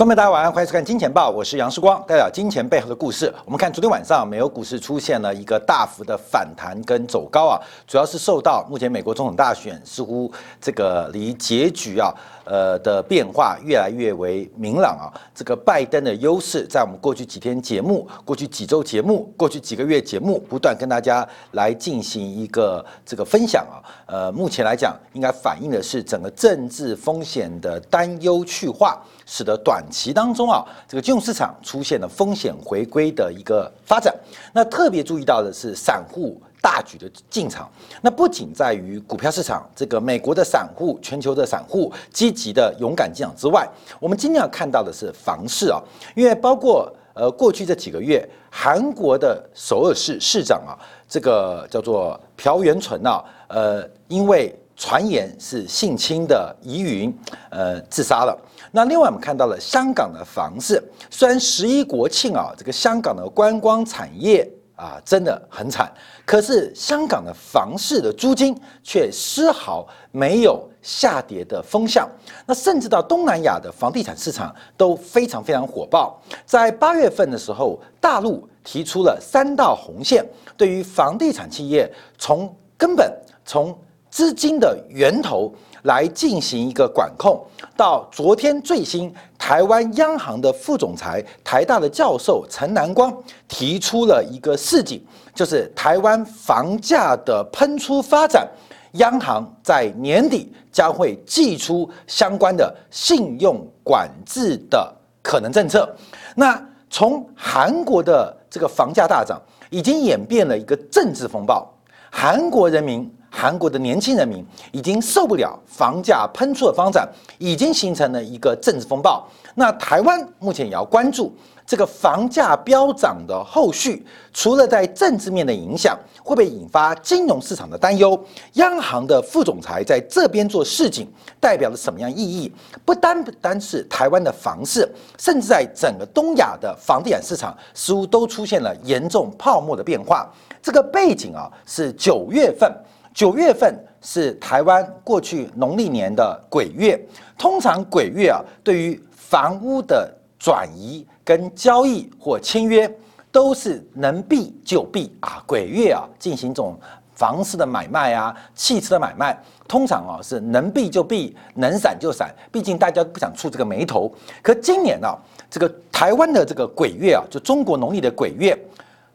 观众，大家晚上欢迎收看《金钱报》，我是杨世光，代表金钱背后的故事。我们看昨天晚上，美国股市出现了一个大幅的反弹跟走高啊，主要是受到目前美国总统大选似乎这个离结局啊。呃的变化越来越为明朗啊！这个拜登的优势，在我们过去几天节目、过去几周节目、过去几个月节目，不断跟大家来进行一个这个分享啊。呃，目前来讲，应该反映的是整个政治风险的担忧去化，使得短期当中啊，这个金融市场出现了风险回归的一个发展。那特别注意到的是散户。大举的进场，那不仅在于股票市场，这个美国的散户、全球的散户积极的勇敢进场之外，我们今天要看到的是房市啊，因为包括呃过去这几个月，韩国的首尔市市长啊，这个叫做朴元淳啊，呃，因为传言是性侵的疑云，呃，自杀了。那另外我们看到了香港的房市，虽然十一国庆啊，这个香港的观光产业。啊，真的很惨。可是香港的房市的租金却丝毫没有下跌的风向。那甚至到东南亚的房地产市场都非常非常火爆。在八月份的时候，大陆提出了三道红线，对于房地产企业从根本从资金的源头。来进行一个管控。到昨天最新，台湾央行的副总裁、台大的教授陈南光提出了一个示警，就是台湾房价的喷出发展，央行在年底将会祭出相关的信用管制的可能政策。那从韩国的这个房价大涨，已经演变了一个政治风暴，韩国人民。韩国的年轻人民已经受不了房价喷出的发展，已经形成了一个政治风暴。那台湾目前也要关注这个房价飙涨的后续，除了在政治面的影响，会不会引发金融市场的担忧？央行的副总裁在这边做市井，代表了什么样意义？不单单是台湾的房市，甚至在整个东亚的房地产市场，似乎都出现了严重泡沫的变化。这个背景啊，是九月份。九月份是台湾过去农历年的鬼月，通常鬼月啊，对于房屋的转移跟交易或签约，都是能避就避啊。鬼月啊，进行这种房市的买卖啊，汽车的买卖，通常啊是能避就避，能闪就闪，毕竟大家不想触这个眉头。可今年呢，这个台湾的这个鬼月啊，就中国农历的鬼月。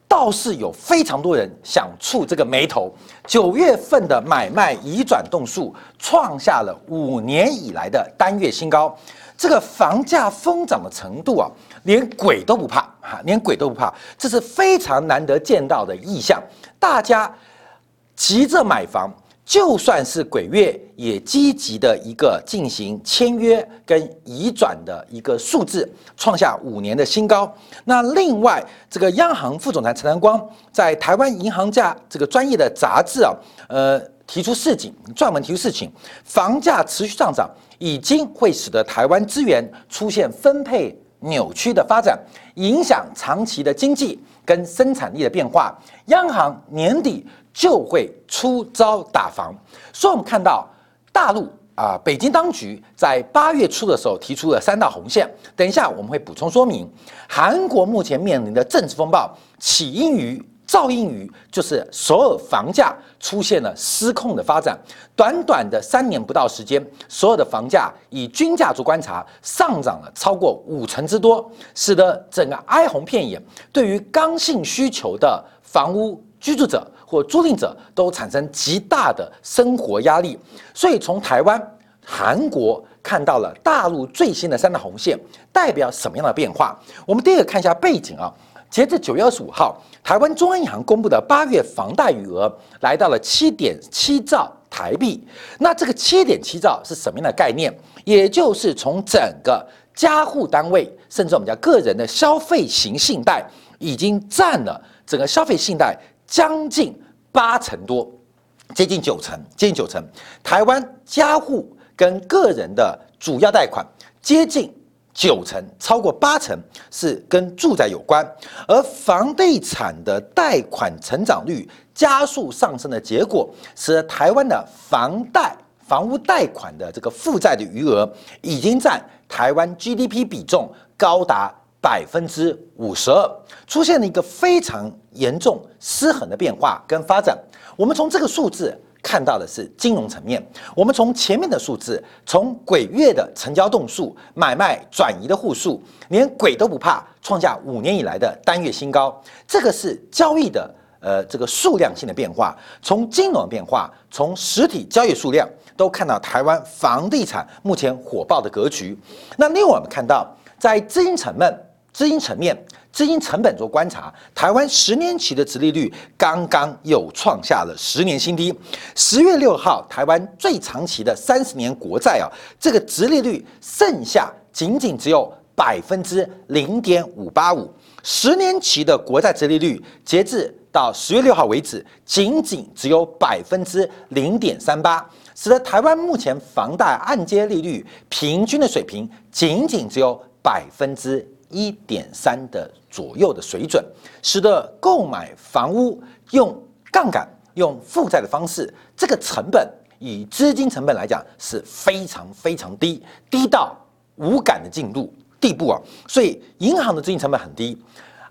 倒是有非常多人想触这个眉头。九月份的买卖移转动数创下了五年以来的单月新高，这个房价疯涨的程度啊，连鬼都不怕哈，连鬼都不怕，这是非常难得见到的意象。大家急着买房。就算是鬼月，也积极的一个进行签约跟移转的一个数字，创下五年的新高。那另外，这个央行副总裁陈南光在台湾银行家这个专业的杂志啊，呃，提出示警，专门提出事情，房价持续上涨，已经会使得台湾资源出现分配扭曲的发展，影响长期的经济跟生产力的变化。央行年底。就会出招打防，所以我们看到大陆啊，北京当局在八月初的时候提出了三道红线。等一下我们会补充说明。韩国目前面临的政治风暴，起因于噪音于就是首尔房价出现了失控的发展。短短的三年不到时间，所有的房价以均价做观察，上涨了超过五成之多，使得整个哀鸿遍野。对于刚性需求的房屋居住者。或租赁者都产生极大的生活压力，所以从台湾、韩国看到了大陆最新的三大红线，代表什么样的变化？我们第一个看一下背景啊。截至九月二十五号，台湾中央银行公布的八月房贷余额来到了七点七兆台币。那这个七点七兆是什么样的概念？也就是从整个家户单位，甚至我们叫个人的消费型信贷，已经占了整个消费信贷。将近八成多，接近九成，接近九成。台湾家户跟个人的主要贷款接近九成，超过八成是跟住宅有关。而房地产的贷款成长率加速上升的结果，使得台湾的房贷房屋贷款的这个负债的余额，已经占台湾 GDP 比重高达百分之五十二，出现了一个非常严重失衡的变化跟发展。我们从这个数字。看到的是金融层面，我们从前面的数字，从鬼月的成交栋数、买卖转移的户数，连鬼都不怕，创下五年以来的单月新高。这个是交易的呃这个数量性的变化，从金融变化，从实体交易数量，都看到台湾房地产目前火爆的格局。那另外我们看到，在资金层面，资金层面。资金成本做观察，台湾十年期的殖利率刚刚又创下了十年新低。十月六号，台湾最长期的三十年国债啊，这个殖利率剩下仅仅只有百分之零点五八五。十年期的国债殖利率，截至到十月六号为止，仅仅只有百分之零点三八，使得台湾目前房贷按揭利率平均的水平仅仅只有百分之。一点三的左右的水准，使得购买房屋用杠杆、用负债的方式，这个成本以资金成本来讲是非常非常低，低。到无感的进入地步啊！所以银行的资金成本很低，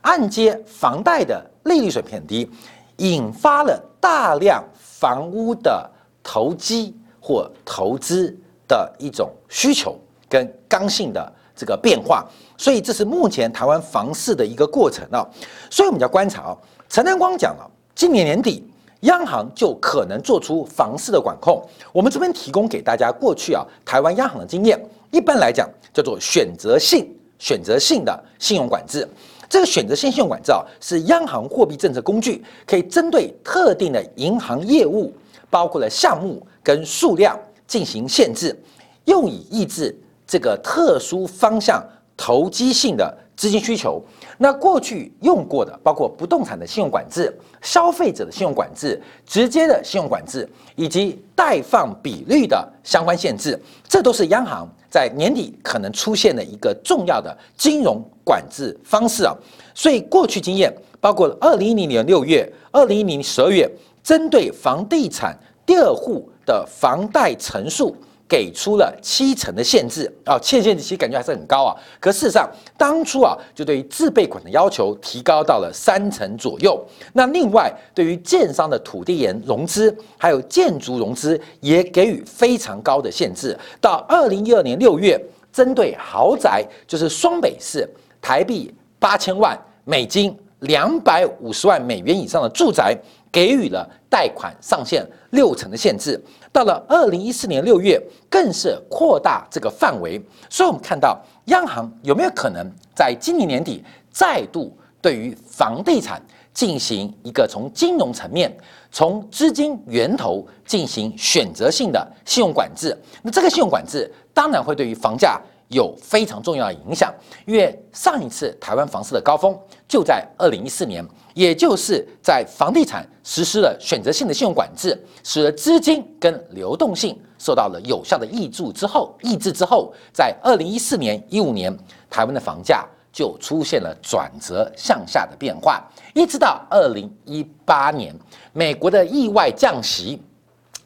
按揭房贷的利率水平很低，引发了大量房屋的投机或投资的一种需求跟刚性的这个变化。所以这是目前台湾房市的一个过程啊，所以我们要观察啊。陈南光讲了，今年年底央行就可能做出房市的管控。我们这边提供给大家过去啊台湾央行的经验，一般来讲叫做选择性、选择性的信用管制。这个选择性信用管制啊，是央行货币政策工具，可以针对特定的银行业务，包括了项目跟数量进行限制，用以抑制这个特殊方向。投机性的资金需求，那过去用过的包括不动产的信用管制、消费者的信用管制、直接的信用管制以及贷放比率的相关限制，这都是央行在年底可能出现的一个重要的金融管制方式啊。所以过去经验包括二零一零年六月、二零一零年十二月，针对房地产第二户的房贷成数。给出了七成的限制啊，欠限制其实感觉还是很高啊。可事实上，当初啊就对于自备款的要求提高到了三成左右。那另外，对于建商的土地研融资，还有建筑融资，也给予非常高的限制。到二零一二年六月，针对豪宅，就是双北市台币八千万美金、两百五十万美元以上的住宅。给予了贷款上限六成的限制，到了二零一四年六月，更是扩大这个范围。所以，我们看到央行有没有可能在今年年底再度对于房地产进行一个从金融层面、从资金源头进行选择性的信用管制？那这个信用管制当然会对于房价。有非常重要的影响，因为上一次台湾房市的高峰就在二零一四年，也就是在房地产实施了选择性的信用管制，使得资金跟流动性受到了有效的抑制之后，抑制之后，在二零一四年、一五年，台湾的房价就出现了转折向下的变化，一直到二零一八年，美国的意外降息。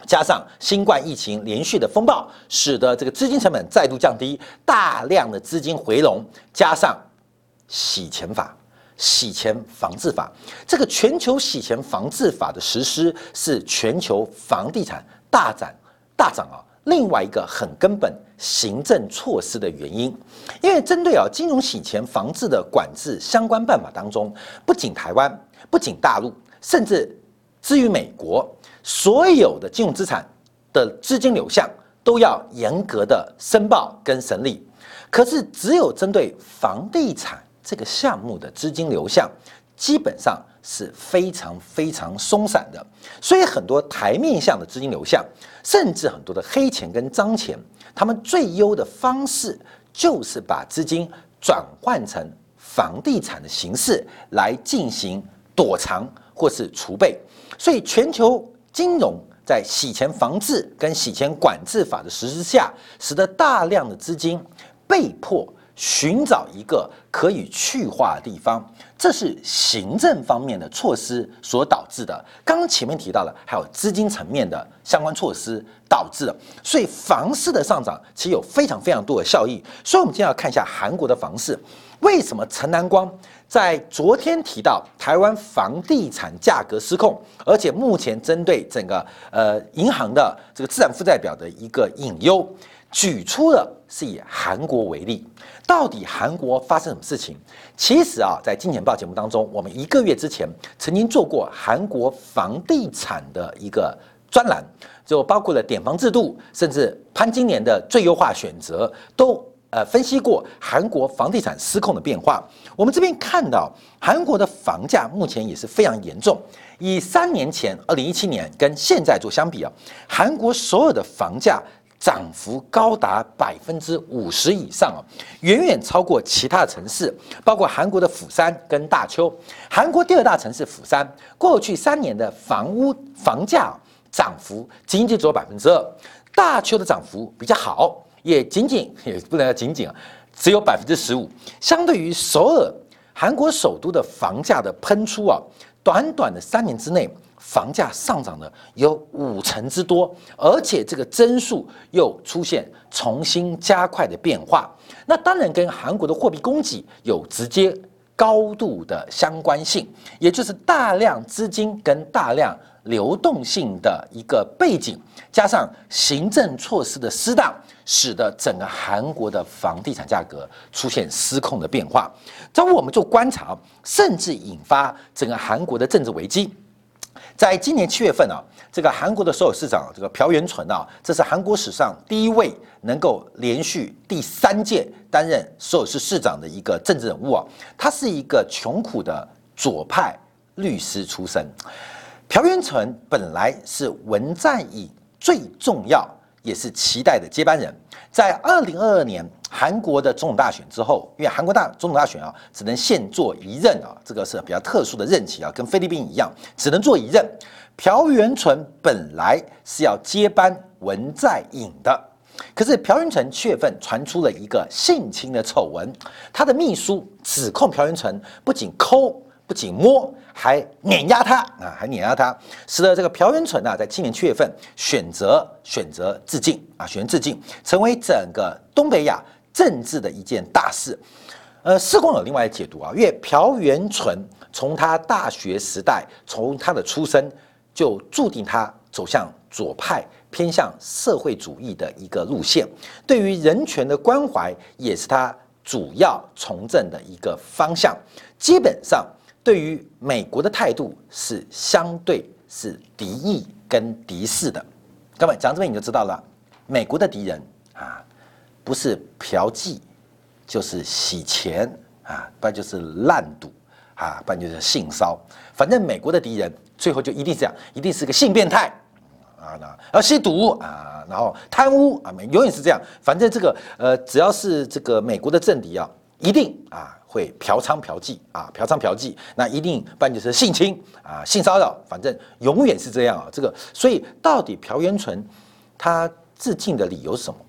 加上新冠疫情连续的风暴，使得这个资金成本再度降低，大量的资金回笼，加上洗钱法、洗钱防治法，这个全球洗钱防治法的实施是全球房地产大涨大涨啊，另外一个很根本行政措施的原因，因为针对啊金融洗钱防治的管制相关办法当中，不仅台湾，不仅大陆，甚至至于美国。所有的金融资产的资金流向都要严格的申报跟审理，可是只有针对房地产这个项目的资金流向，基本上是非常非常松散的。所以很多台面下的资金流向，甚至很多的黑钱跟脏钱，他们最优的方式就是把资金转换成房地产的形式来进行躲藏或是储备。所以全球。金融在洗钱防治跟洗钱管制法的实施下，使得大量的资金被迫寻找一个可以去化的地方，这是行政方面的措施所导致的。刚刚前面提到了，还有资金层面的相关措施导致的。所以房市的上涨其实有非常非常多的效益。所以我们今天要看一下韩国的房市，为什么陈南光在昨天提到台湾房地产价格失控，而且目前针对整个呃银行的这个资产负债表的一个隐忧。举出了是以韩国为例，到底韩国发生什么事情？其实啊，在金钱报节目当中，我们一个月之前曾经做过韩国房地产的一个专栏，就包括了点房制度，甚至潘金莲的最优化选择，都呃分析过韩国房地产失控的变化。我们这边看到韩国的房价目前也是非常严重，以三年前二零一七年跟现在做相比啊，韩国所有的房价。涨幅高达百分之五十以上啊，远远超过其他城市，包括韩国的釜山跟大邱。韩国第二大城市釜山，过去三年的房屋房价涨幅仅仅只有百分之二，大邱的涨幅比较好，也仅仅也不能叫仅仅啊，只有百分之十五。相对于首尔，韩国首都的房价的喷出啊，短短的三年之内。房价上涨了有五成之多，而且这个增速又出现重新加快的变化，那当然跟韩国的货币供给有直接高度的相关性，也就是大量资金跟大量流动性的一个背景，加上行政措施的失当，使得整个韩国的房地产价格出现失控的变化。这我们就观察，甚至引发整个韩国的政治危机。在今年七月份啊，这个韩国的首尔市长这个朴元淳啊，这是韩国史上第一位能够连续第三届担任首尔市市长的一个政治人物啊。他是一个穷苦的左派律师出身。朴元淳本来是文在寅最重要也是期待的接班人，在二零二二年。韩国的总统大选之后，因为韩国大总统大选啊，只能限做一任啊，这个是比较特殊的任期啊，跟菲律宾一样，只能做一任。朴元淳本来是要接班文在寅的，可是朴元淳七月份传出了一个性侵的丑闻，他的秘书指控朴元淳不仅抠。不仅摸，还碾压他啊，还碾压他，使得这个朴元淳啊，在今年七月份选择选择自尽啊，选择自尽，成为整个东北亚政治的一件大事。呃，世光有另外的解读啊，因为朴元淳从他大学时代，从他的出身，就注定他走向左派，偏向社会主义的一个路线，对于人权的关怀，也是他主要从政的一个方向，基本上。对于美国的态度是相对是敌意跟敌视的，各位讲这边你就知道了，美国的敌人啊，不是嫖妓，就是洗钱啊，不然就是烂赌啊，不然就是性骚反正美国的敌人最后就一定是这样，一定是个性变态啊，然后吸毒啊，然后贪污啊，永远是这样。反正这个呃，只要是这个美国的政敌啊，一定啊。会嫖娼嫖妓啊，嫖娼嫖妓，那一定不然就是性侵啊，性骚扰，反正永远是这样啊。这个，所以到底朴元淳他自尽的理由是什么？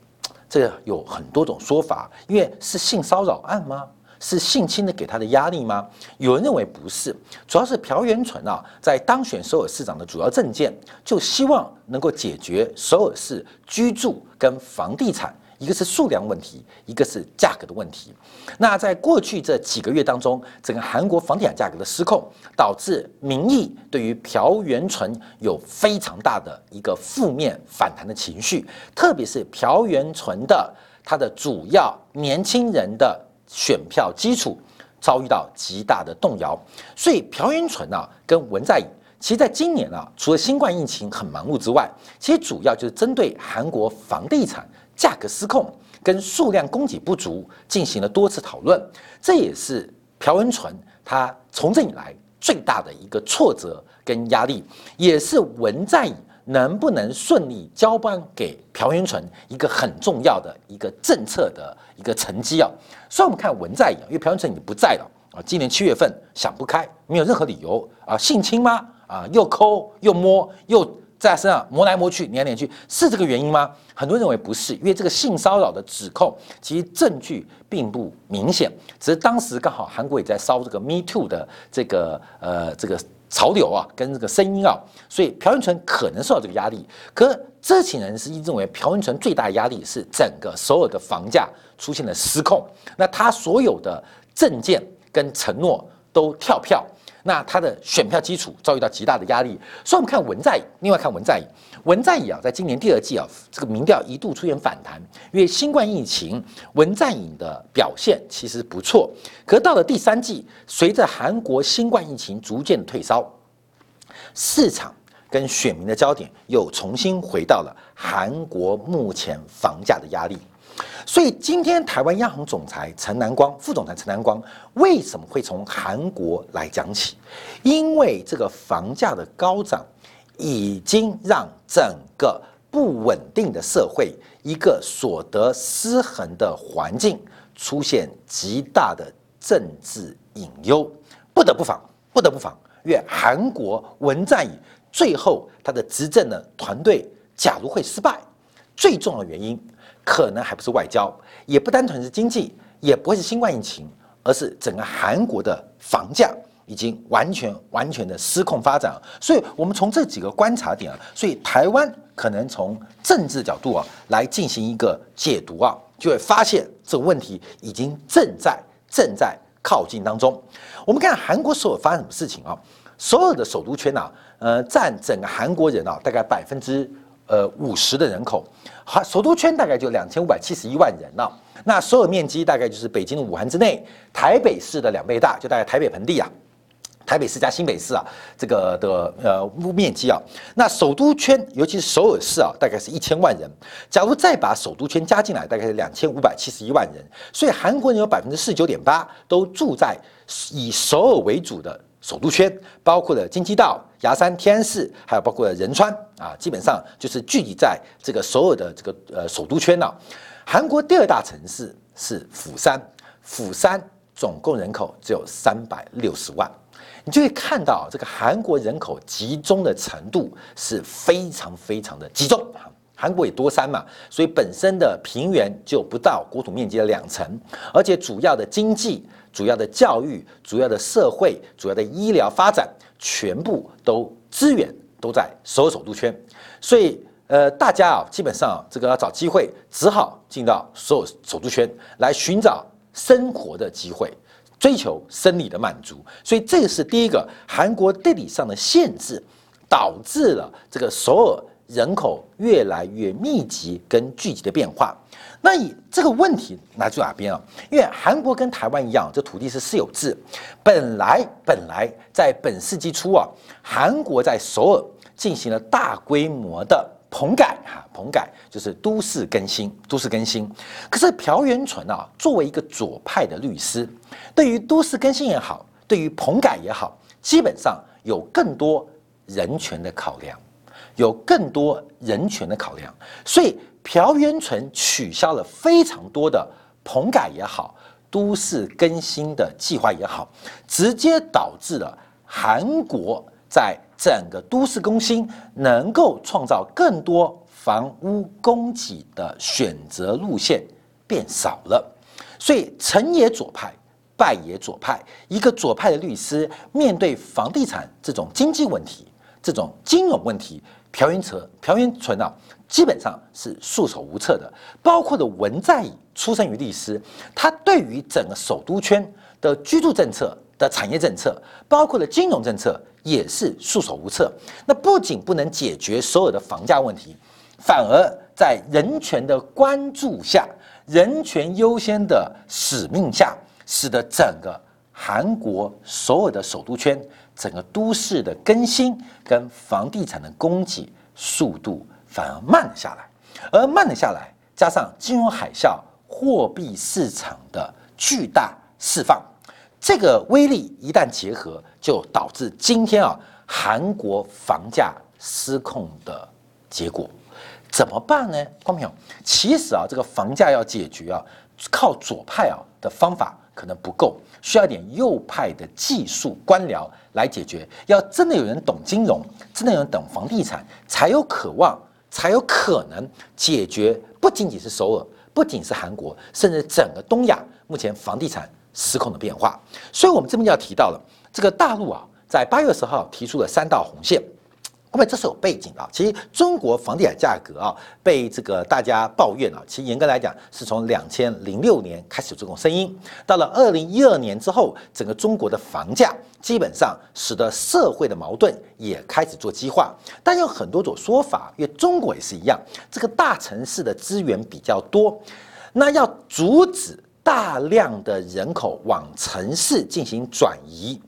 这个有很多种说法，因为是性骚扰案吗？是性侵的给他的压力吗？有人认为不是，主要是朴元淳啊，在当选首尔市长的主要政见，就希望能够解决首尔市居住跟房地产。一个是数量问题，一个是价格的问题。那在过去这几个月当中，整个韩国房地产价格的失控，导致民意对于朴元淳有非常大的一个负面反弹的情绪，特别是朴元淳的他的主要年轻人的选票基础遭遇到极大的动摇。所以朴元淳啊，跟文在寅，其实在今年啊，除了新冠疫情很忙碌之外，其实主要就是针对韩国房地产。价格失控跟数量供给不足进行了多次讨论，这也是朴文淳他从政以来最大的一个挫折跟压力，也是文在寅能不能顺利交班给朴元淳一个很重要的一个政策的一个成绩啊。所以我们看文在寅，因为朴元淳已经不在了啊，今年七月份想不开，没有任何理由啊，性侵吗？啊，又抠又摸又在身上磨来磨去、粘来粘去，是这个原因吗？很多人认为不是，因为这个性骚扰的指控其实证据并不明显，只是当时刚好韩国也在烧这个 Me Too 的这个呃这个潮流啊，跟这个声音啊，所以朴元淳可能受到这个压力。可知情人士认为，朴元淳最大的压力是整个所有的房价出现了失控，那他所有的证件跟承诺都跳票。那他的选票基础遭遇到极大的压力，所以我们看文在寅，另外看文在寅，文在寅啊，在今年第二季啊，这个民调一度出现反弹，因为新冠疫情，文在寅的表现其实不错。可到了第三季，随着韩国新冠疫情逐渐退烧，市场跟选民的焦点又重新回到了韩国目前房价的压力。所以今天台湾央行总裁陈南光、副总裁陈南光为什么会从韩国来讲起？因为这个房价的高涨，已经让整个不稳定的社会、一个所得失衡的环境出现极大的政治隐忧，不得不防，不得不防。因为韩国文在寅最后他的执政的团队，假如会失败，最重要的原因。可能还不是外交，也不单纯是经济，也不会是新冠疫情，而是整个韩国的房价已经完全完全的失控发展。所以，我们从这几个观察点啊，所以台湾可能从政治角度啊来进行一个解读啊，就会发现这个问题已经正在正在靠近当中。我们看韩国所有发生什么事情啊？所有的首都圈呐，呃，占整个韩国人啊大概百分之。呃，五十的人口，好，首都圈大概就两千五百七十一万人了。那所有面积大概就是北京的武汉之内，台北市的两倍大，就大概台北盆地啊，台北市加新北市啊，这个的呃面积啊。那首都圈，尤其是首尔市啊，大概是一千万人。假如再把首都圈加进来，大概是两千五百七十一万人。所以韩国人有百分之四十九点八都住在以首尔为主的。首都圈包括了京畿道、牙山、天安市，还有包括了仁川啊，基本上就是聚集在这个所有的这个呃首都圈呢。韩国第二大城市是釜山，釜山总共人口只有三百六十万，你就会看到这个韩国人口集中的程度是非常非常的集中。韩国也多山嘛，所以本身的平原就不到国土面积的两成，而且主要的经济。主要的教育、主要的社会、主要的医疗发展，全部都资源都在首尔首都圈，所以呃，大家啊，基本上这个要找机会，只好进到首尔首都圈来寻找生活的机会，追求生理的满足。所以这个是第一个韩国地理上的限制，导致了这个首尔人口越来越密集跟聚集的变化。那以这个问题来自哪边啊？因为韩国跟台湾一样，这土地是私有制。本来本来在本世纪初啊，韩国在首尔进行了大规模的棚改哈，棚改就是都市更新，都市更新。可是朴元淳啊，作为一个左派的律师，对于都市更新也好，对于棚改也好，基本上有更多人权的考量，有更多人权的考量，所以。朴元淳取消了非常多的棚改也好，都市更新的计划也好，直接导致了韩国在整个都市更新能够创造更多房屋供给的选择路线变少了。所以成也左派，败也左派。一个左派的律师面对房地产这种经济问题、这种金融问题，朴元淳，朴元淳啊。基本上是束手无策的，包括的文在寅出生于律师，他对于整个首都圈的居住政策的产业政策，包括的金融政策也是束手无策。那不仅不能解决所有的房价问题，反而在人权的关注下，人权优先的使命下，使得整个韩国所有的首都圈整个都市的更新跟房地产的供给速度。反而慢了下来，而慢了下来，加上金融海啸、货币市场的巨大释放，这个威力一旦结合，就导致今天啊韩国房价失控的结果。怎么办呢？光平，其实啊，这个房价要解决啊，靠左派啊的方法。可能不够，需要点右派的技术官僚来解决。要真的有人懂金融，真的有人懂房地产，才有渴望，才有可能解决。不仅仅是首尔，不仅是韩国，甚至整个东亚目前房地产失控的变化。所以，我们这边就要提到了这个大陆啊，在八月十号提出了三道红线。那么这是有背景的，其实中国房地产价格啊，被这个大家抱怨啊，其实严格来讲，是从两千零六年开始有这种声音，到了二零一二年之后，整个中国的房价基本上使得社会的矛盾也开始做激化。但有很多种说法，因为中国也是一样，这个大城市的资源比较多，那要阻止大量的人口往城市进行转移。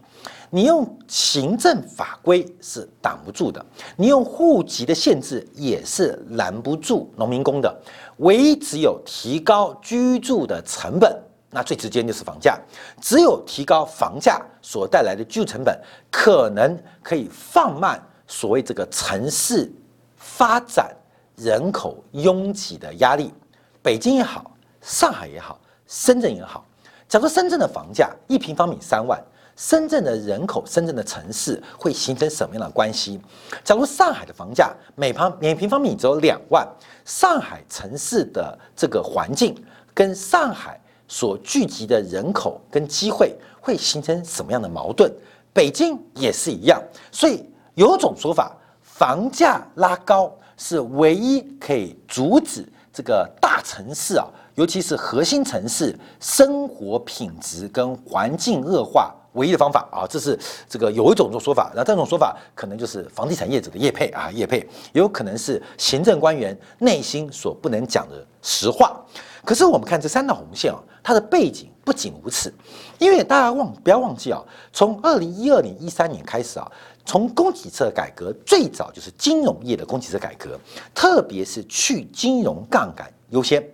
你用行政法规是挡不住的，你用户籍的限制也是拦不住农民工的。唯一只有提高居住的成本，那最直接就是房价。只有提高房价所带来的居住成本，可能可以放慢所谓这个城市发展人口拥挤的压力。北京也好，上海也好，深圳也好，假如深圳的房价一平方米三万。深圳的人口，深圳的城市会形成什么样的关系？假如上海的房价每平每平方米只有两万，上海城市的这个环境跟上海所聚集的人口跟机会会形成什么样的矛盾？北京也是一样，所以有种说法，房价拉高是唯一可以阻止这个大城市啊，尤其是核心城市生活品质跟环境恶化。唯一的方法啊，这是这个有一种说法，那这种说法可能就是房地产业者的业配啊，业配也有可能是行政官员内心所不能讲的实话。可是我们看这三道红线啊，它的背景不仅如此，因为大家忘不要忘记啊，从二零一二年、一三年开始啊，从供给侧改革最早就是金融业的供给侧改革，特别是去金融杠杆优先，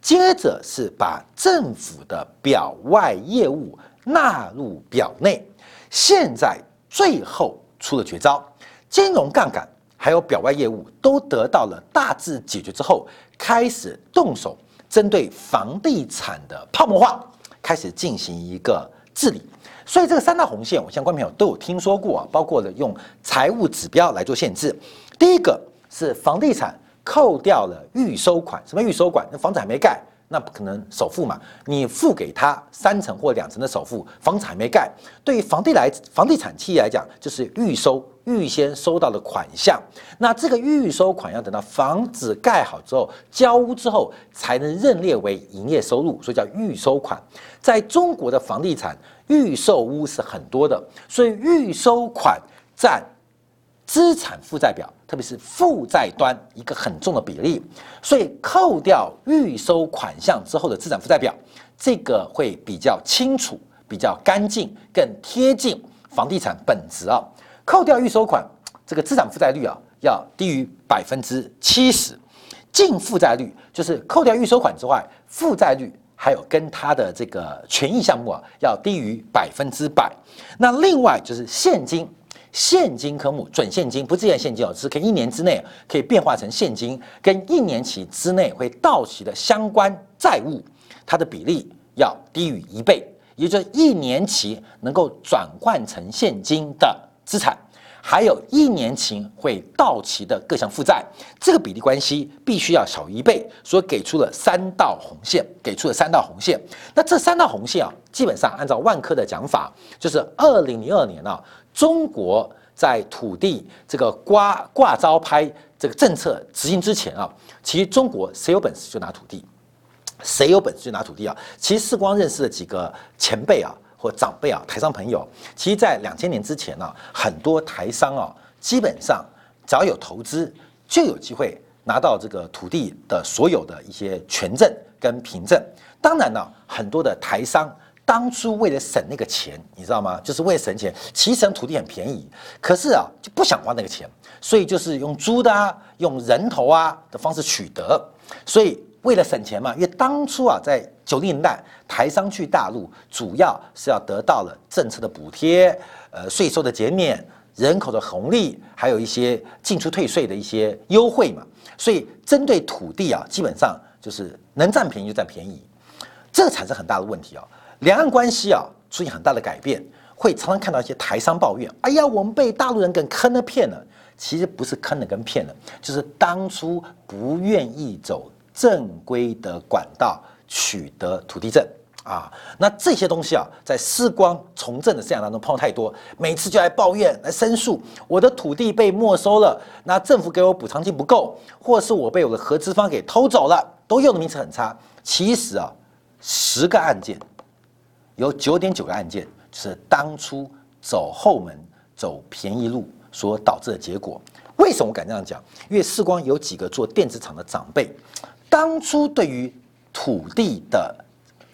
接着是把政府的表外业务。纳入表内，现在最后出了绝招，金融杠杆还有表外业务都得到了大致解决之后，开始动手针对房地产的泡沫化，开始进行一个治理。所以这个三大红线，我相关朋友都有听说过啊，包括了用财务指标来做限制。第一个是房地产扣掉了预收款，什么预收款？那房子还没盖。那不可能首付嘛？你付给他三成或两成的首付，房子还没盖。对于房地来房地产企业来讲，就是预收预先收到的款项。那这个预收款要等到房子盖好之后，交屋之后才能认列为营业收入，所以叫预收款。在中国的房地产预售屋是很多的，所以预收款占。资产负债表，特别是负债端一个很重的比例，所以扣掉预收款项之后的资产负债表，这个会比较清楚、比较干净、更贴近房地产本质啊。扣掉预收款，这个资产负债率啊要低于百分之七十，净负债率就是扣掉预收款之外，负债率还有跟它的这个权益项目啊要低于百分之百。那另外就是现金。现金科目准现金不是现金哦，是可以一年之内可以变化成现金，跟一年期之内会到期的相关债务，它的比例要低于一倍，也就是一年期能够转换成现金的资产，还有一年期会到期的各项负债，这个比例关系必须要小于一倍，所以给出了三道红线，给出了三道红线。那这三道红线啊，基本上按照万科的讲法，就是二零零二年啊。中国在土地这个挂挂招拍这个政策执行之前啊，其实中国谁有本事就拿土地，谁有本事就拿土地啊。其实世光认识的几个前辈啊或长辈啊台商朋友，其实在两千年之前呢，很多台商啊基本上只要有投资就有机会拿到这个土地的所有的一些权证跟凭证。当然呢，很多的台商。当初为了省那个钱，你知道吗？就是为了省钱。其实土地很便宜，可是啊就不想花那个钱，所以就是用租的啊，用人头啊的方式取得。所以为了省钱嘛，因为当初啊在九零年代台商去大陆，主要是要得到了政策的补贴、呃税收的减免、人口的红利，还有一些进出退税的一些优惠嘛。所以针对土地啊，基本上就是能占便宜就占便宜，这个产生很大的问题啊。两岸关系啊出现很大的改变，会常常看到一些台商抱怨：“哎呀，我们被大陆人给坑了骗了。”其实不是坑了跟骗了，就是当初不愿意走正规的管道取得土地证啊。那这些东西啊，在时光从政的生涯当中碰太多，每次就来抱怨、来申诉，我的土地被没收了，那政府给我补偿金不够，或是我被我的合资方给偷走了，都用的名词很差。其实啊，十个案件有九点九个案件是当初走后门、走便宜路。所导致的结果，为什么我敢这样讲？因为世光有几个做电子厂的长辈，当初对于土地的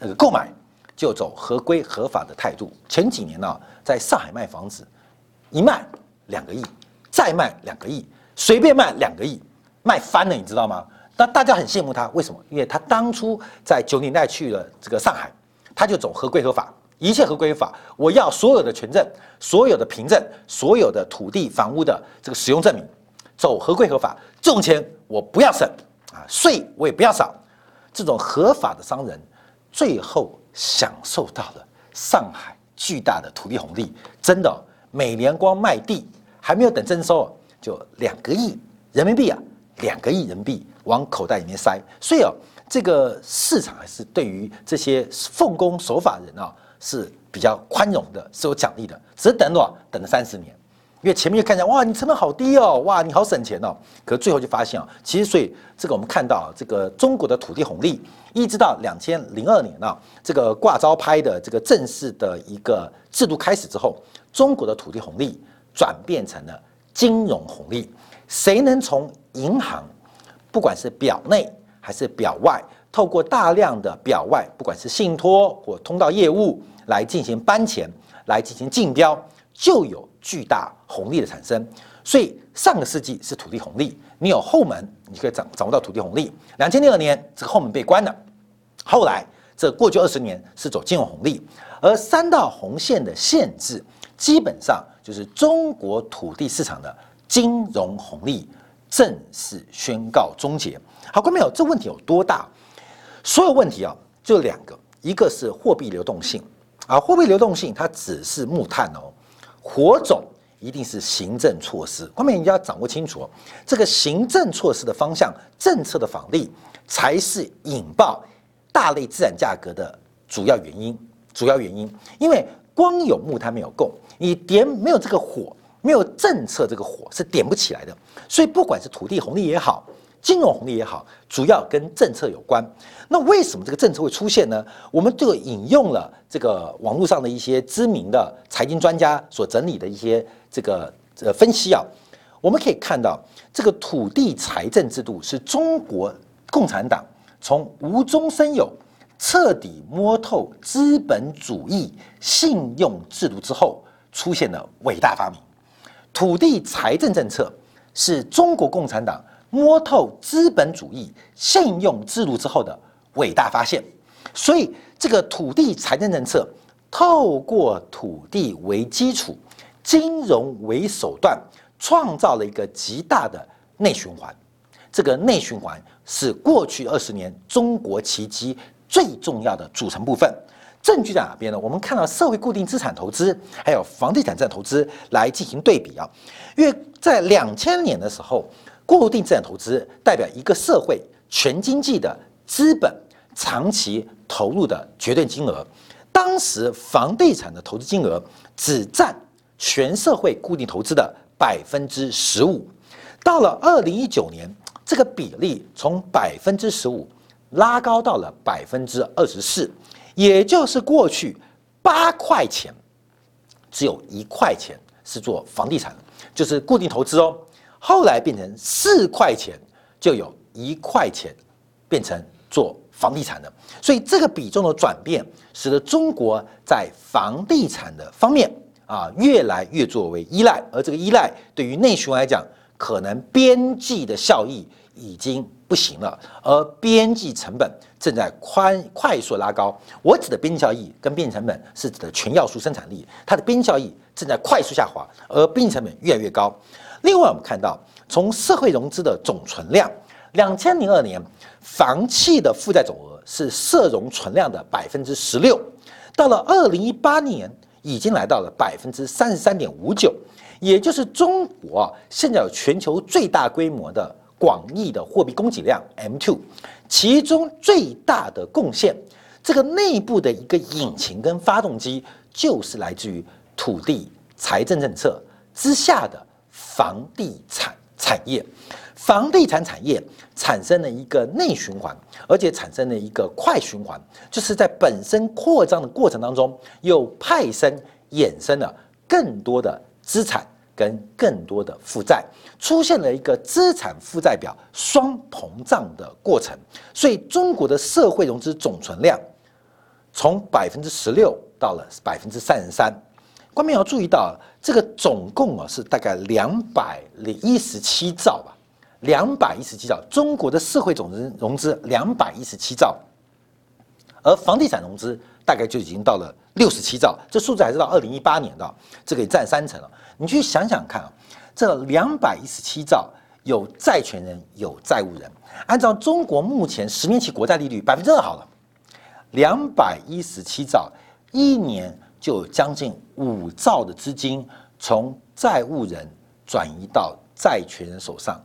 那个购买就走合规合法的态度。前几年呢，在上海卖房子，一卖两个亿，再卖两个亿，随便卖两个亿，卖翻了，你知道吗？那大家很羡慕他，为什么？因为他当初在九年代去了这个上海，他就走合规合法。一切合规法，我要所有的权证、所有的凭证、所有的土地、房屋的这个使用证明，走合规合法。这种钱我不要省啊，税我也不要少。这种合法的商人，最后享受到了上海巨大的土地红利。真的，每年光卖地还没有等征收，就两个亿人民币啊，两个亿人民币往口袋里面塞。所以啊，这个市场还是对于这些奉公守法人啊。是比较宽容的，是有奖励的，只是等了等了三十年，因为前面就看见哇，你成本好低哦，哇，你好省钱哦，可最后就发现啊，其实所以这个我们看到这个中国的土地红利，一直到两千零二年啊，这个挂招拍的这个正式的一个制度开始之后，中国的土地红利转变成了金融红利，谁能从银行，不管是表内还是表外，透过大量的表外，不管是信托或通道业务。来进行搬钱，来进行竞标，就有巨大红利的产生。所以上个世纪是土地红利，你有后门，你可以掌掌握到土地红利。两千零二年这个后门被关了，后来这过去二十年是走金融红利，而三道红线的限制，基本上就是中国土地市场的金融红利正式宣告终结。好，观众朋友，这问题有多大？所有问题啊，就两个，一个是货币流动性。啊，货币流动性它只是木炭哦，火种一定是行政措施。后面你要掌握清楚，这个行政措施的方向、政策的访力，才是引爆大类资产价格的主要原因。主要原因，因为光有木炭没有够，你点没有这个火，没有政策这个火是点不起来的。所以不管是土地红利也好。金融红利也好，主要跟政策有关。那为什么这个政策会出现呢？我们就引用了这个网络上的一些知名的财经专家所整理的一些这个呃分析啊。我们可以看到，这个土地财政制度是中国共产党从无中生有、彻底摸透资本主义信用制度之后出现的伟大发明。土地财政政策是中国共产党。摸透资本主义信用制度之后的伟大发现，所以这个土地财政政策透过土地为基础，金融为手段，创造了一个极大的内循环。这个内循环是过去二十年中国奇迹最重要的组成部分。证据在哪边呢？我们看到社会固定资产投资还有房地产债投资来进行对比啊，因为在两千年的时候。固定资产投资代表一个社会全经济的资本长期投入的绝对金额。当时房地产的投资金额只占全社会固定投资的百分之十五。到了二零一九年，这个比例从百分之十五拉高到了百分之二十四，也就是过去八块钱只有一块钱是做房地产，就是固定投资哦。后来变成四块钱，就有一块钱变成做房地产的，所以这个比重的转变，使得中国在房地产的方面啊越来越作为依赖，而这个依赖对于内循环来讲，可能边际的效益已经不行了，而边际成本正在宽快速拉高。我指的边际效益跟边际成本是指的全要素生产力，它的边际效益正在快速下滑，而边际成本越来越高。另外，我们看到从社会融资的总存量，两千零二年房企的负债总额是社融存量的百分之十六，到了二零一八年，已经来到了百分之三十三点五九，也就是中国现在有全球最大规模的广义的货币供给量 M2，其中最大的贡献，这个内部的一个引擎跟发动机，就是来自于土地财政政策之下的房地产产业。房地产产业产生了一个内循环，而且产生了一个快循环，就是在本身扩张的过程当中，又派生衍生了更多的资产跟更多的负债，出现了一个资产负债表双膨胀的过程。所以，中国的社会融资总存量从百分之十六到了百分之三十三。观众要注意到，这个总共啊是大概两百零一十七兆吧。两百一十七兆，中国的社会总融融资两百一十七兆，而房地产融资大概就已经到了六十七兆，这数字还是到二零一八年的，这个占三成了。你去想想看啊，这两百一十七兆有债权人有债务人，按照中国目前十年期国债利率百分之二好了，两百一十七兆一年就将近五兆的资金从债务人转移到债权人手上。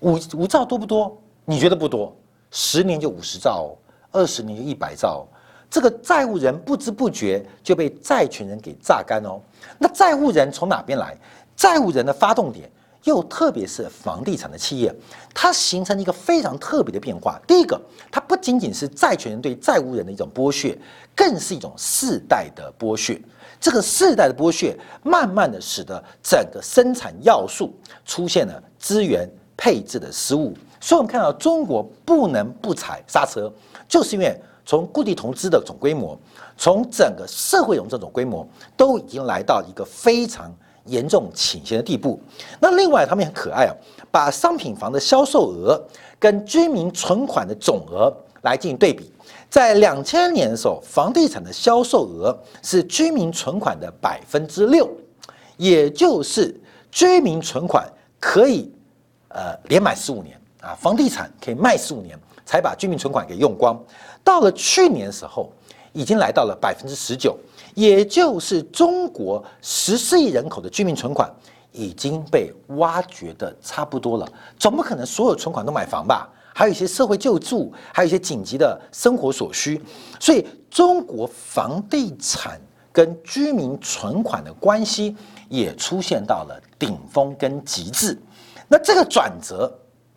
五五兆多不多？你觉得不多？十年就五十兆，二十年就一百兆，这个债务人不知不觉就被债权人给榨干哦。那债务人从哪边来？债务人的发动点又特别是房地产的企业，它形成了一个非常特别的变化。第一个，它不仅仅是债权人对债务人的一种剥削，更是一种世代的剥削。这个世代的剥削，慢慢的使得整个生产要素出现了资源。配置的失误，所以我们看到中国不能不踩刹车，就是因为从固定投资的总规模，从整个社会融资总规模都已经来到一个非常严重倾斜的地步。那另外他们也很可爱啊，把商品房的销售额跟居民存款的总额来进行对比，在两千年的时候，房地产的销售额是居民存款的百分之六，也就是居民存款可以。呃，连买十五年啊，房地产可以卖十五年才把居民存款给用光。到了去年的时候，已经来到了百分之十九，也就是中国十四亿人口的居民存款已经被挖掘的差不多了。总不可能所有存款都买房吧？还有一些社会救助，还有一些紧急的生活所需。所以，中国房地产跟居民存款的关系也出现到了顶峰跟极致。那这个转折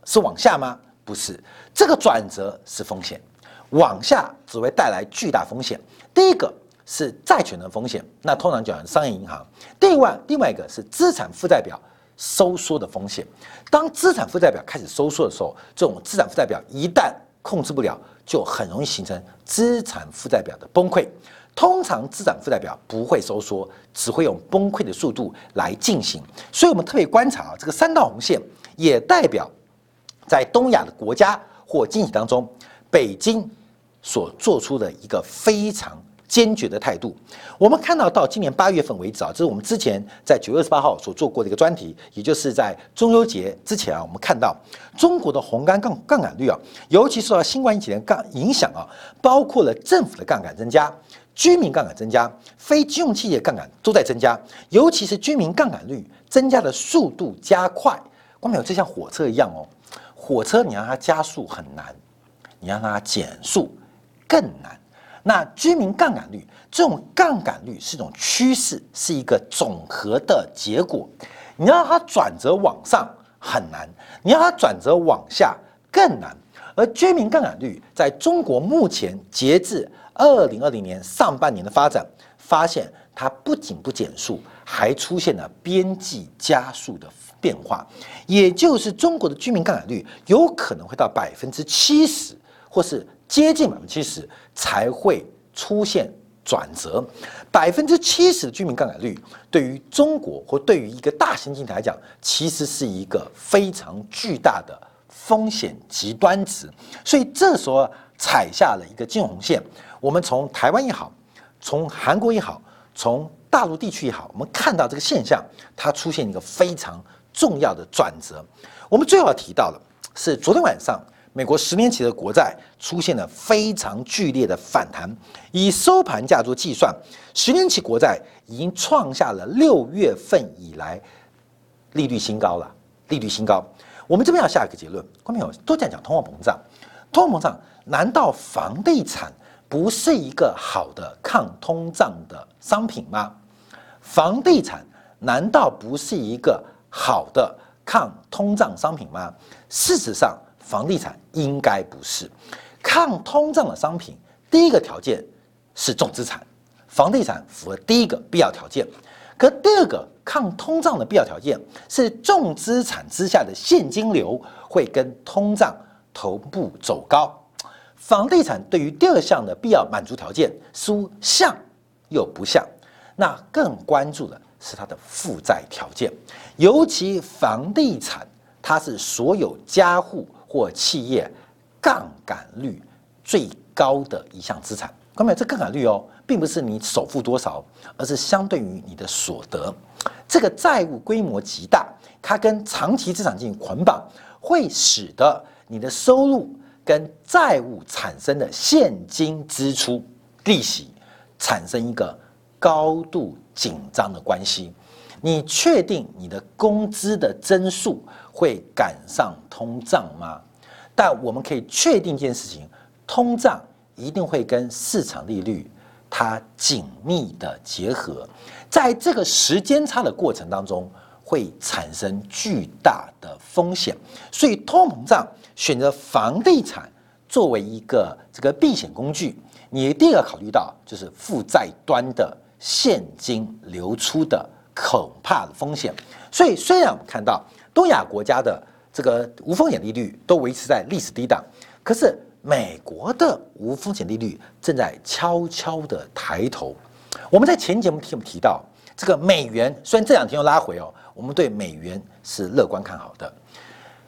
是往下吗？不是，这个转折是风险，往下只会带来巨大风险。第一个是债权的风险，那通常讲商业银行；另外，另外一个是资产负债表收缩的风险。当资产负债表开始收缩的时候，这种资产负债表一旦控制不了，就很容易形成资产负债表的崩溃。通常资产负债表不会收缩，只会用崩溃的速度来进行。所以，我们特别观察啊，这个三道红线也代表在东亚的国家或经济当中，北京所做出的一个非常坚决的态度。我们看到，到今年八月份为止啊，这是我们之前在九月二十八号所做过的一个专题，也就是在中秋节之前啊，我们看到中国的红杆杠杠杆率啊，尤其受到新冠疫情的杠影响啊，包括了政府的杠杆增加。居民杠杆增加，非金融企业杠杆都在增加，尤其是居民杠杆率增加的速度加快。光没有，这像火车一样哦，火车你让它加速很难，你让它减速更难。那居民杠杆率这种杠杆率是一种趋势，是一个总和的结果。你要它转折往上很难，你要它转折往下更难。而居民杠杆率在中国目前截至。二零二零年上半年的发展，发现它不仅不减速，还出现了边际加速的变化，也就是中国的居民杠杆率有可能会到百分之七十，或是接近百分之七十才会出现转折。百分之七十的居民杠杆率对于中国或对于一个大型经济来讲，其实是一个非常巨大的风险极端值，所以这时候踩下了一个金红线。我们从台湾也好，从韩国也好，从大陆地区也好，我们看到这个现象，它出现一个非常重要的转折。我们最后要提到的是，昨天晚上美国十年期的国债出现了非常剧烈的反弹，以收盘价做计算，十年期国债已经创下了六月份以来利率新高了，利率新高。我们这边要下一个结论，观众朋友都在讲通货膨胀，通货膨胀难道房地产不是一个好的抗通胀的商品吗？房地产难道不是一个好的抗通胀商品吗？事实上。房地产应该不是抗通胀的商品。第一个条件是重资产，房地产符合第一个必要条件。可第二个抗通胀的必要条件是重资产之下的现金流会跟通胀同步走高。房地产对于第二项的必要满足条件似乎像又不像。那更关注的是它的负债条件，尤其房地产它是所有家户。或企业杠杆率最高的一项资产，各位，这杠杆率哦，并不是你首付多少，而是相对于你的所得。这个债务规模极大，它跟长期资产进行捆绑，会使得你的收入跟债务产生的现金支出、利息产生一个高度紧张的关系。你确定你的工资的增速会赶上通胀吗？但我们可以确定一件事情：通胀一定会跟市场利率它紧密的结合，在这个时间差的过程当中，会产生巨大的风险。所以，通膨胀选择房地产作为一个这个避险工具，你一定要考虑到就是负债端的现金流出的可怕的风险。所以，虽然我们看到东亚国家的。这个无风险利率都维持在历史低档，可是美国的无风险利率正在悄悄的抬头。我们在前节目提提到，这个美元虽然这两天又拉回哦，我们对美元是乐观看好的。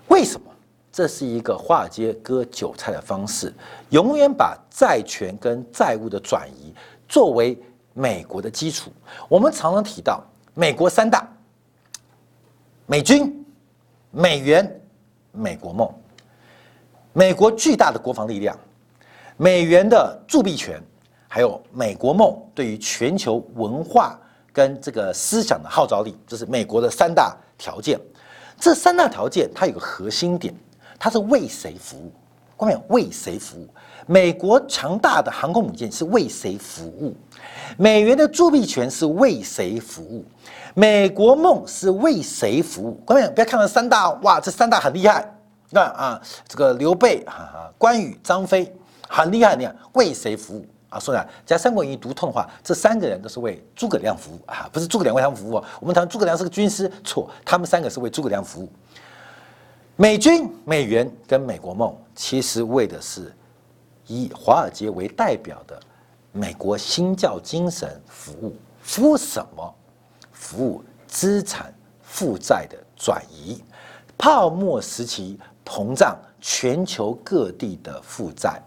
为什么？这是一个华尔街割韭菜的方式，永远把债权跟债务的转移作为美国的基础。我们常常提到美国三大：美军。美元，美国梦，美国巨大的国防力量，美元的铸币权，还有美国梦对于全球文化跟这个思想的号召力，这是美国的三大条件。这三大条件它有个核心点，它是为谁服务？关键为谁服务？美国强大的航空母舰是为谁服务？美元的铸币权是为谁服务？美国梦是为谁服务？各位不要看到三大哇，这三大很厉害。那啊，这个刘备、哈关羽、张飞很厉害，你看为谁服务啊？说来，假如三国演义读通的话，这三个人都是为诸葛亮服务啊，不是诸葛亮为他们服务。我们谈诸葛亮是个军师，错，他们三个是为诸葛亮服务。美军、美元跟美国梦，其实为的是以华尔街为代表的美国新教精神服务。服务什么？服务资产负债的转移，泡沫时期膨胀全球各地的负债，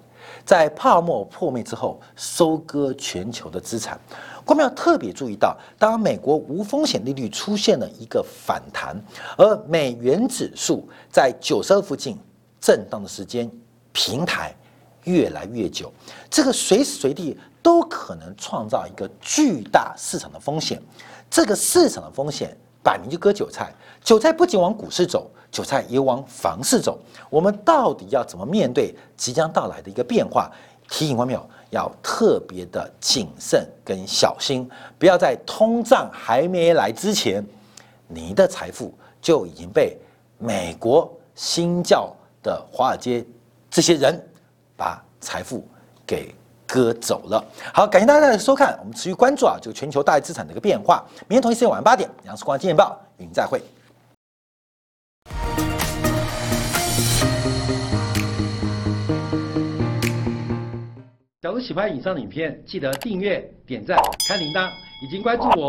在泡沫破灭之后收割全球的资产。我们要特别注意到，当美国无风险利率出现了一个反弹，而美元指数在九十二附近震荡的时间平台越来越久，这个随时随地都可能创造一个巨大市场的风险。这个市场的风险摆明就割韭菜，韭菜不仅往股市走，韭菜也往房市走。我们到底要怎么面对即将到来的一个变化？提醒观众要特别的谨慎跟小心，不要在通胀还没来之前，你的财富就已经被美国新教的华尔街这些人把财富给。割走了。好，感谢大家的收看，我们持续关注啊，这个全球大资产的一个变化。明天同一时间晚上八点，杨世光《金钱报》与您再会。假如喜欢以上的影片，记得订阅、点赞、开铃铛，已经关注我。